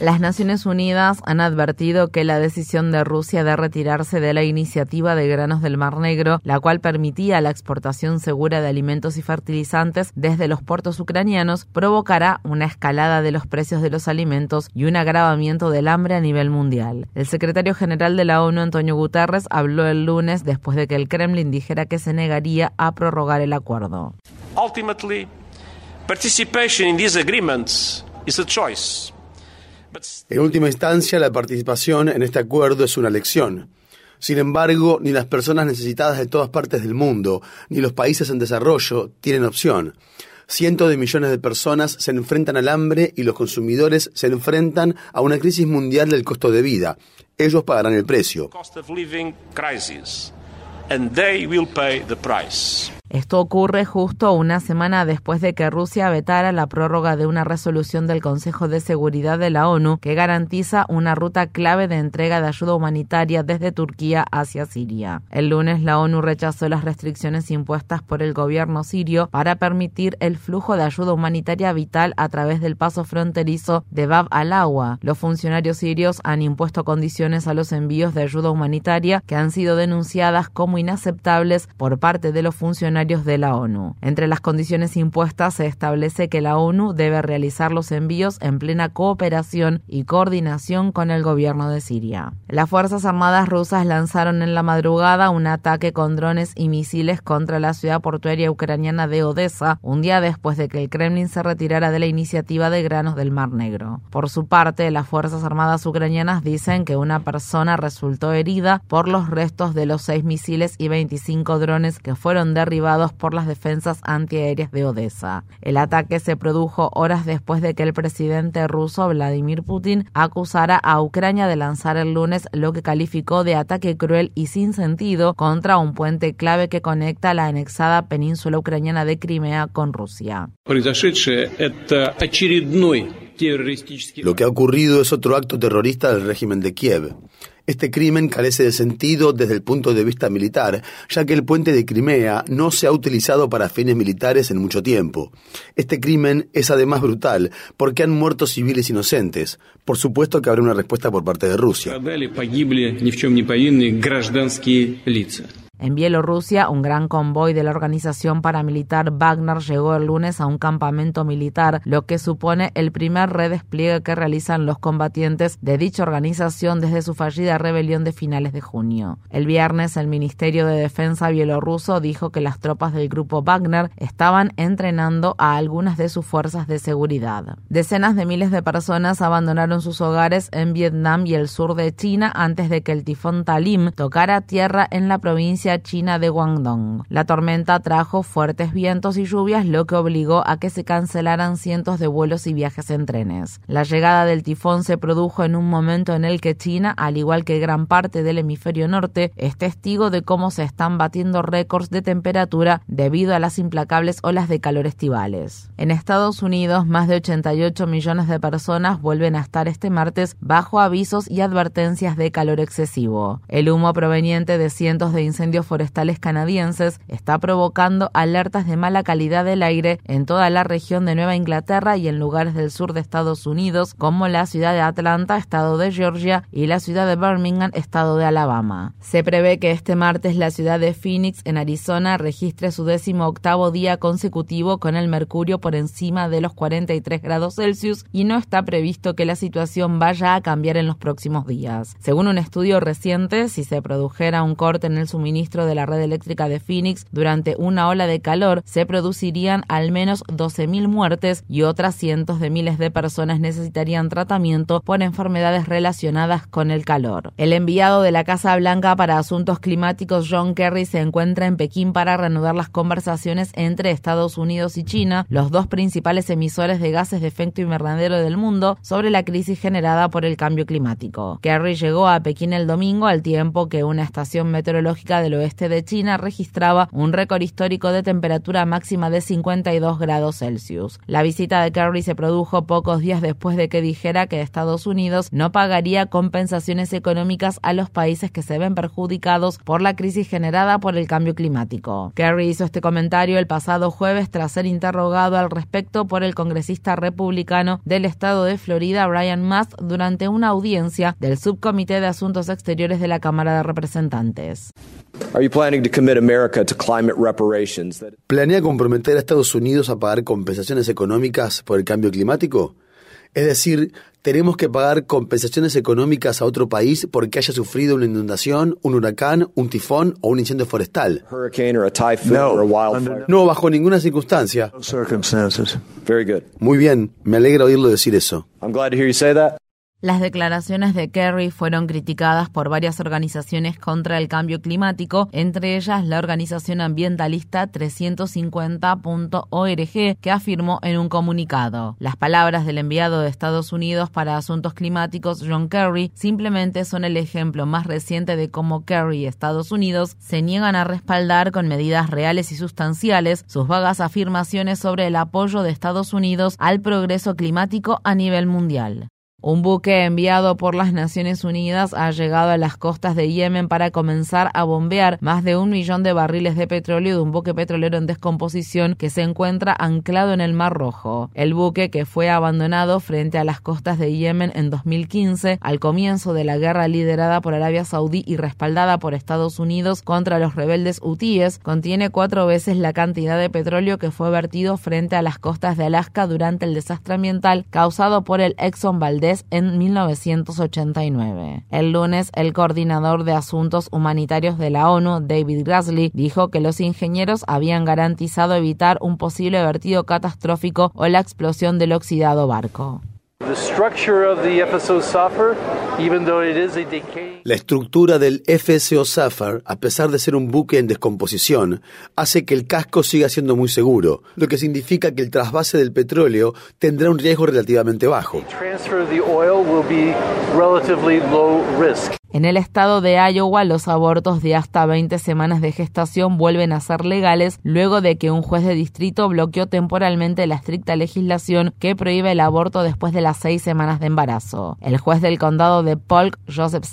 Las Naciones Unidas han advertido que la decisión de Rusia de retirarse de la iniciativa de granos del Mar Negro, la cual permitía la exportación segura de alimentos y fertilizantes desde los puertos ucranianos, provocará una escalada de los precios de los alimentos y un agravamiento del hambre a nivel mundial. El secretario general de la ONU, Antonio Guterres, habló el lunes después de que el Kremlin dijera que se negaría a prorrogar el acuerdo. Ultimately, participation in these agreements is a choice. En última instancia, la participación en este acuerdo es una elección. Sin embargo, ni las personas necesitadas de todas partes del mundo, ni los países en desarrollo tienen opción. Cientos de millones de personas se enfrentan al hambre y los consumidores se enfrentan a una crisis mundial del costo de vida. Ellos pagarán el precio. Esto ocurre justo una semana después de que Rusia vetara la prórroga de una resolución del Consejo de Seguridad de la ONU que garantiza una ruta clave de entrega de ayuda humanitaria desde Turquía hacia Siria. El lunes la ONU rechazó las restricciones impuestas por el gobierno sirio para permitir el flujo de ayuda humanitaria vital a través del paso fronterizo de Bab al-Awa. Los funcionarios sirios han impuesto condiciones a los envíos de ayuda humanitaria que han sido denunciadas como inaceptables por parte de los funcionarios de la ONU. Entre las condiciones impuestas se establece que la ONU debe realizar los envíos en plena cooperación y coordinación con el gobierno de Siria. Las Fuerzas Armadas rusas lanzaron en la madrugada un ataque con drones y misiles contra la ciudad portuaria ucraniana de Odessa, un día después de que el Kremlin se retirara de la iniciativa de granos del Mar Negro. Por su parte, las Fuerzas Armadas ucranianas dicen que una persona resultó herida por los restos de los seis misiles y 25 drones que fueron derribados por las defensas antiaéreas de Odessa. El ataque se produjo horas después de que el presidente ruso Vladimir Putin acusara a Ucrania de lanzar el lunes lo que calificó de ataque cruel y sin sentido contra un puente clave que conecta la anexada península ucraniana de Crimea con Rusia. Lo que ha ocurrido es otro acto terrorista del régimen de Kiev. Este crimen carece de sentido desde el punto de vista militar, ya que el puente de Crimea no se ha utilizado para fines militares en mucho tiempo. Este crimen es además brutal, porque han muerto civiles inocentes. Por supuesto que habrá una respuesta por parte de Rusia. En Bielorrusia, un gran convoy de la organización paramilitar Wagner llegó el lunes a un campamento militar, lo que supone el primer redespliegue que realizan los combatientes de dicha organización desde su fallida rebelión de finales de junio. El viernes, el Ministerio de Defensa bielorruso dijo que las tropas del grupo Wagner estaban entrenando a algunas de sus fuerzas de seguridad. Decenas de miles de personas abandonaron sus hogares en Vietnam y el sur de China antes de que el tifón Talim tocara tierra en la provincia china de Guangdong. La tormenta trajo fuertes vientos y lluvias, lo que obligó a que se cancelaran cientos de vuelos y viajes en trenes. La llegada del tifón se produjo en un momento en el que China, al igual que gran parte del hemisferio norte, es testigo de cómo se están batiendo récords de temperatura debido a las implacables olas de calor estivales. En Estados Unidos, más de 88 millones de personas vuelven a estar este martes bajo avisos y advertencias de calor excesivo. El humo proveniente de cientos de incendios forestales canadienses está provocando alertas de mala calidad del aire en toda la región de Nueva Inglaterra y en lugares del sur de Estados Unidos, como la ciudad de Atlanta, estado de Georgia, y la ciudad de Birmingham, estado de Alabama. Se prevé que este martes la ciudad de Phoenix, en Arizona, registre su décimo octavo día consecutivo con el mercurio por encima de los 43 grados Celsius y no está previsto que la situación vaya a cambiar en los próximos días. Según un estudio reciente, si se produjera un corte en el suministro de la red eléctrica de Phoenix durante una ola de calor, se producirían al menos 12.000 muertes y otras cientos de miles de personas necesitarían tratamiento por enfermedades relacionadas con el calor. El enviado de la Casa Blanca para Asuntos Climáticos, John Kerry, se encuentra en Pekín para reanudar las conversaciones entre Estados Unidos y China, los dos principales emisores de gases de efecto invernadero del mundo, sobre la crisis generada por el cambio climático. Kerry llegó a Pekín el domingo al tiempo que una estación meteorológica del oeste de China registraba un récord histórico de temperatura máxima de 52 grados Celsius. La visita de Kerry se produjo pocos días después de que dijera que Estados Unidos no pagaría compensaciones económicas a los países que se ven perjudicados por la crisis generada por el cambio climático. Kerry hizo este comentario el pasado jueves tras ser interrogado al respecto por el congresista republicano del estado de Florida, Brian Mast, durante una audiencia del Subcomité de Asuntos Exteriores de la Cámara de Representantes. ¿Planea comprometer a Estados Unidos a pagar compensaciones económicas por el cambio climático? Es decir, tenemos que pagar compensaciones económicas a otro país porque haya sufrido una inundación, un huracán, un tifón o un incendio forestal. No, bajo ninguna circunstancia. Muy bien, me alegra oírlo decir eso. Las declaraciones de Kerry fueron criticadas por varias organizaciones contra el cambio climático, entre ellas la organización ambientalista 350.org, que afirmó en un comunicado. Las palabras del enviado de Estados Unidos para Asuntos Climáticos, John Kerry, simplemente son el ejemplo más reciente de cómo Kerry y Estados Unidos se niegan a respaldar con medidas reales y sustanciales sus vagas afirmaciones sobre el apoyo de Estados Unidos al progreso climático a nivel mundial. Un buque enviado por las Naciones Unidas ha llegado a las costas de Yemen para comenzar a bombear más de un millón de barriles de petróleo de un buque petrolero en descomposición que se encuentra anclado en el Mar Rojo. El buque, que fue abandonado frente a las costas de Yemen en 2015, al comienzo de la guerra liderada por Arabia Saudí y respaldada por Estados Unidos contra los rebeldes hutíes, contiene cuatro veces la cantidad de petróleo que fue vertido frente a las costas de Alaska durante el desastre ambiental causado por el Exxon Valdez en 1989. El lunes, el coordinador de asuntos humanitarios de la ONU, David Grassley, dijo que los ingenieros habían garantizado evitar un posible vertido catastrófico o la explosión del oxidado barco. La estructura del FSO Safar, a pesar de ser un buque en descomposición, hace que el casco siga siendo muy seguro, lo que significa que el trasvase del petróleo tendrá un riesgo relativamente bajo. En el estado de Iowa, los abortos de hasta 20 semanas de gestación vuelven a ser legales luego de que un juez de distrito bloqueó temporalmente la estricta legislación que prohíbe el aborto después de las seis semanas de embarazo. El juez del condado de Polk, Joseph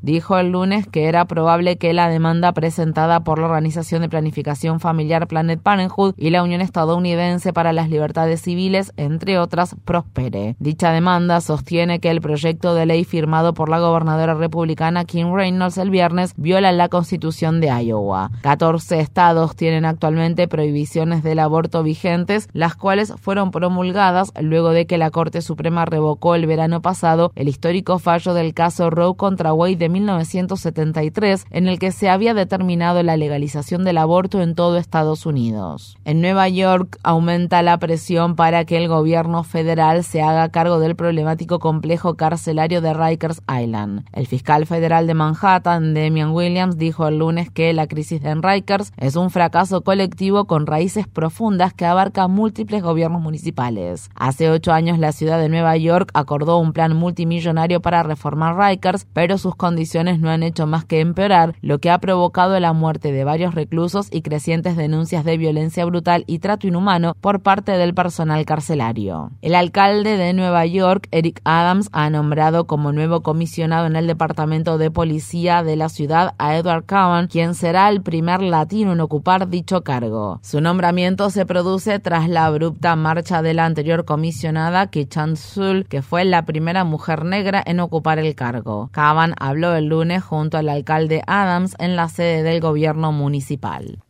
Dijo el lunes que era probable que la demanda presentada por la Organización de Planificación Familiar Planet Parenthood y la Unión Estadounidense para las Libertades Civiles, entre otras, prospere. Dicha demanda sostiene que el proyecto de ley firmado por la gobernadora republicana Kim Reynolds el viernes viola la constitución de Iowa. 14 estados tienen actualmente prohibiciones del aborto vigentes, las cuales fueron promulgadas luego de que la Corte Suprema revocó el verano pasado el histórico fallo del caso Roe contra de 1973, en el que se había determinado la legalización del aborto en todo Estados Unidos. En Nueva York aumenta la presión para que el gobierno federal se haga cargo del problemático complejo carcelario de Rikers Island. El fiscal federal de Manhattan, Damian Williams, dijo el lunes que la crisis de Rikers es un fracaso colectivo con raíces profundas que abarca múltiples gobiernos municipales. Hace ocho años la ciudad de Nueva York acordó un plan multimillonario para reformar Rikers, pero sus condiciones no han hecho más que empeorar, lo que ha provocado la muerte de varios reclusos y crecientes denuncias de violencia brutal y trato inhumano por parte del personal carcelario. El alcalde de Nueva York, Eric Adams, ha nombrado como nuevo comisionado en el departamento de Policía de la ciudad a Edward Cowan, quien será el primer latino en ocupar dicho cargo. Su nombramiento se produce tras la abrupta marcha de la anterior comisionada Kichan Sul, que fue la primera mujer negra en ocupar el cargo. Cowan habló el lunes junto al alcalde Adams en la sede del gobierno municipal.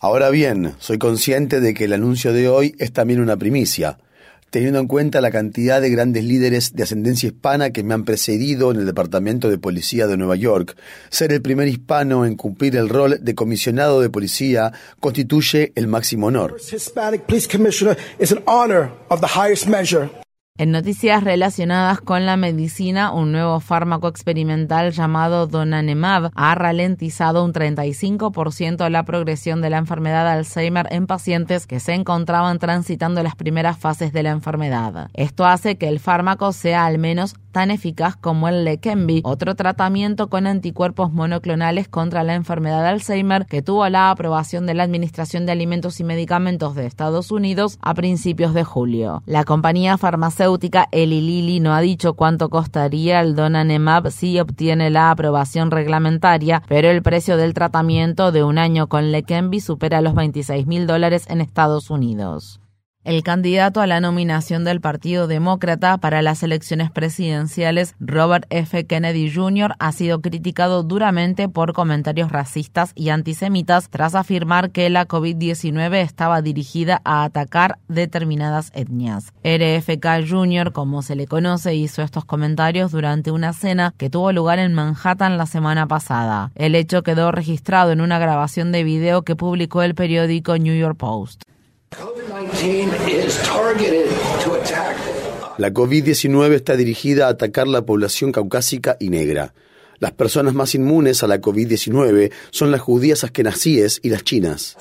Ahora bien, soy consciente de que el anuncio de hoy es también una primicia. teniendo en cuenta la cantidad de grandes líderes de ascendencia hispana que me han precedido en el Departamento de Policía de Nueva York. Ser el primer hispano en cumplir el rol de comisionado de policía constituye el máximo honor. En noticias relacionadas con la medicina, un nuevo fármaco experimental llamado Donanemab ha ralentizado un 35% la progresión de la enfermedad de Alzheimer en pacientes que se encontraban transitando las primeras fases de la enfermedad. Esto hace que el fármaco sea al menos tan eficaz como el Leqembi, otro tratamiento con anticuerpos monoclonales contra la enfermedad de Alzheimer que tuvo la aprobación de la Administración de Alimentos y Medicamentos de Estados Unidos a principios de julio. La compañía farmacéutica Eli Lilly no ha dicho cuánto costaría el Donanemab si obtiene la aprobación reglamentaria, pero el precio del tratamiento de un año con Leqembi supera los 26 mil dólares en Estados Unidos. El candidato a la nominación del Partido Demócrata para las elecciones presidenciales, Robert F. Kennedy Jr., ha sido criticado duramente por comentarios racistas y antisemitas tras afirmar que la COVID-19 estaba dirigida a atacar determinadas etnias. RFK Jr., como se le conoce, hizo estos comentarios durante una cena que tuvo lugar en Manhattan la semana pasada. El hecho quedó registrado en una grabación de video que publicó el periódico New York Post. La COVID-19 está dirigida a atacar la población caucásica y negra. Las personas más inmunes a la COVID-19 son las judías askenazíes y las chinas.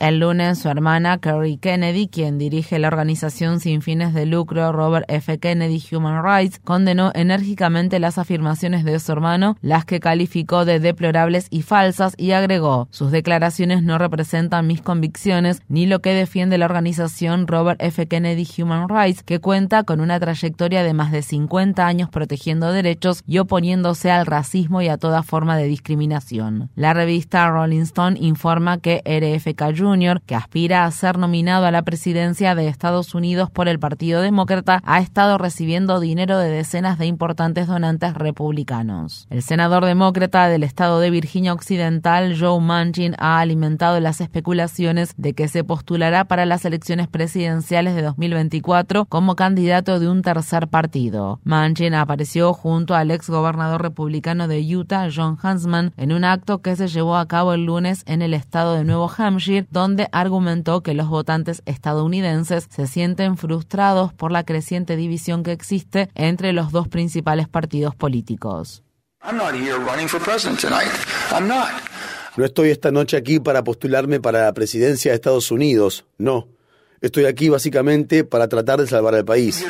El lunes, su hermana Kerry Kennedy, quien dirige la organización sin fines de lucro Robert F. Kennedy Human Rights, condenó enérgicamente las afirmaciones de su hermano, las que calificó de deplorables y falsas, y agregó, sus declaraciones no representan mis convicciones ni lo que defiende la organización Robert F. Kennedy Human Rights, que cuenta con una trayectoria de más de 50 años protegiendo derechos y oponiéndose al racismo y a toda forma de discriminación. La revista Rolling Stone informa que RFK Jr que aspira a ser nominado a la presidencia de Estados Unidos por el Partido Demócrata, ha estado recibiendo dinero de decenas de importantes donantes republicanos. El senador demócrata del estado de Virginia Occidental, Joe Manchin, ha alimentado las especulaciones de que se postulará para las elecciones presidenciales de 2024 como candidato de un tercer partido. Manchin apareció junto al ex gobernador republicano de Utah, John Huntsman, en un acto que se llevó a cabo el lunes en el estado de Nuevo Hampshire, donde argumentó que los votantes estadounidenses se sienten frustrados por la creciente división que existe entre los dos principales partidos políticos. No estoy esta noche aquí para postularme para la presidencia de Estados Unidos, no. Estoy aquí básicamente para tratar de salvar al país.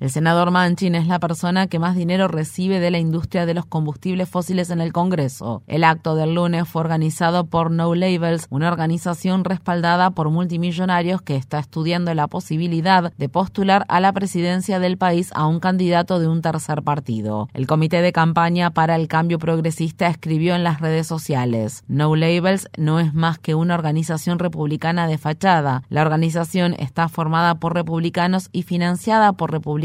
El senador Manchin es la persona que más dinero recibe de la industria de los combustibles fósiles en el Congreso. El acto del lunes fue organizado por No Labels, una organización respaldada por multimillonarios que está estudiando la posibilidad de postular a la presidencia del país a un candidato de un tercer partido. El Comité de Campaña para el Cambio Progresista escribió en las redes sociales, No Labels no es más que una organización republicana de fachada. La organización está formada por republicanos y financiada por republicanos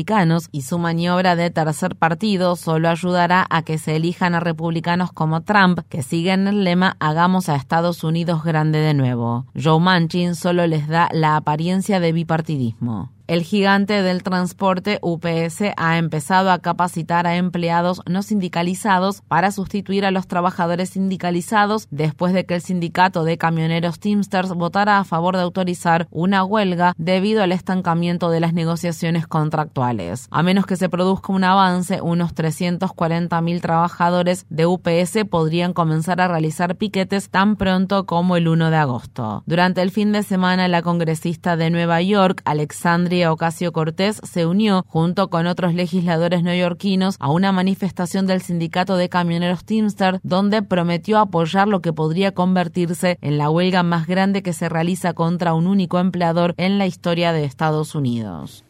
y su maniobra de tercer partido solo ayudará a que se elijan a republicanos como Trump, que siguen el lema Hagamos a Estados Unidos grande de nuevo. Joe Manchin solo les da la apariencia de bipartidismo. El gigante del transporte UPS ha empezado a capacitar a empleados no sindicalizados para sustituir a los trabajadores sindicalizados después de que el sindicato de camioneros Teamsters votara a favor de autorizar una huelga debido al estancamiento de las negociaciones contractuales. A menos que se produzca un avance, unos 340.000 trabajadores de UPS podrían comenzar a realizar piquetes tan pronto como el 1 de agosto. Durante el fin de semana, la congresista de Nueva York, Alexandria Ocasio Cortés se unió junto con otros legisladores neoyorquinos a una manifestación del sindicato de camioneros Teamster donde prometió apoyar lo que podría convertirse en la huelga más grande que se realiza contra un único empleador en la historia de Estados Unidos.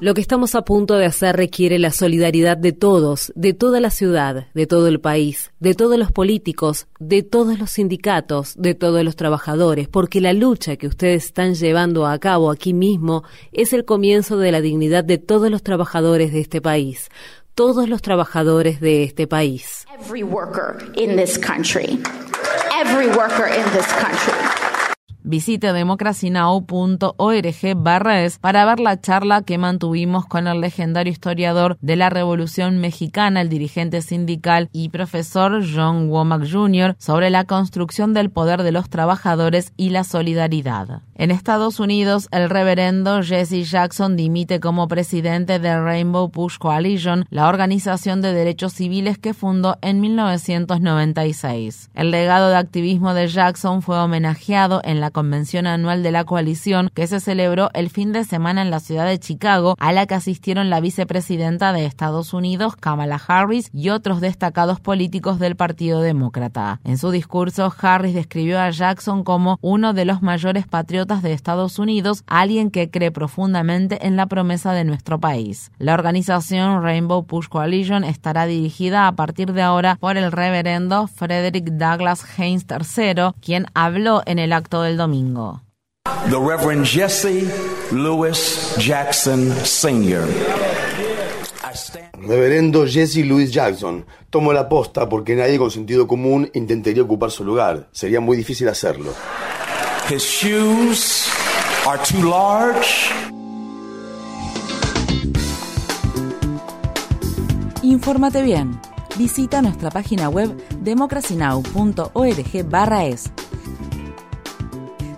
Lo que estamos a punto de hacer requiere la solidaridad de todos, de toda la ciudad, de todo el país, de todos los políticos, de todos los sindicatos, de todos los trabajadores, porque la lucha que ustedes están llevando a cabo aquí mismo es el comienzo de la dignidad de todos los trabajadores de este país todos los trabajadores de este país. Every worker in this country. Every worker in this country. Visite democracynow.org barra es para ver la charla que mantuvimos con el legendario historiador de la Revolución Mexicana, el dirigente sindical y profesor John Womack Jr. sobre la construcción del poder de los trabajadores y la solidaridad. En Estados Unidos, el reverendo Jesse Jackson dimite como presidente de Rainbow Push Coalition, la organización de derechos civiles que fundó en 1996. El legado de activismo de Jackson fue homenajeado en la convención anual de la coalición que se celebró el fin de semana en la ciudad de Chicago, a la que asistieron la vicepresidenta de Estados Unidos, Kamala Harris, y otros destacados políticos del Partido Demócrata. En su discurso, Harris describió a Jackson como uno de los mayores patriotas de Estados Unidos, alguien que cree profundamente en la promesa de nuestro país. La organización Rainbow Push Coalition estará dirigida a partir de ahora por el reverendo Frederick Douglass Haynes III, quien habló en el acto del domingo domingo. The Reverend Jesse Lewis Jackson Sr. Reverendo Jesse Louis Jackson, tomo la posta porque nadie con sentido común intentaría ocupar su lugar. Sería muy difícil hacerlo. His shoes are too large. Infórmate bien. Visita nuestra página web democracynow.org/es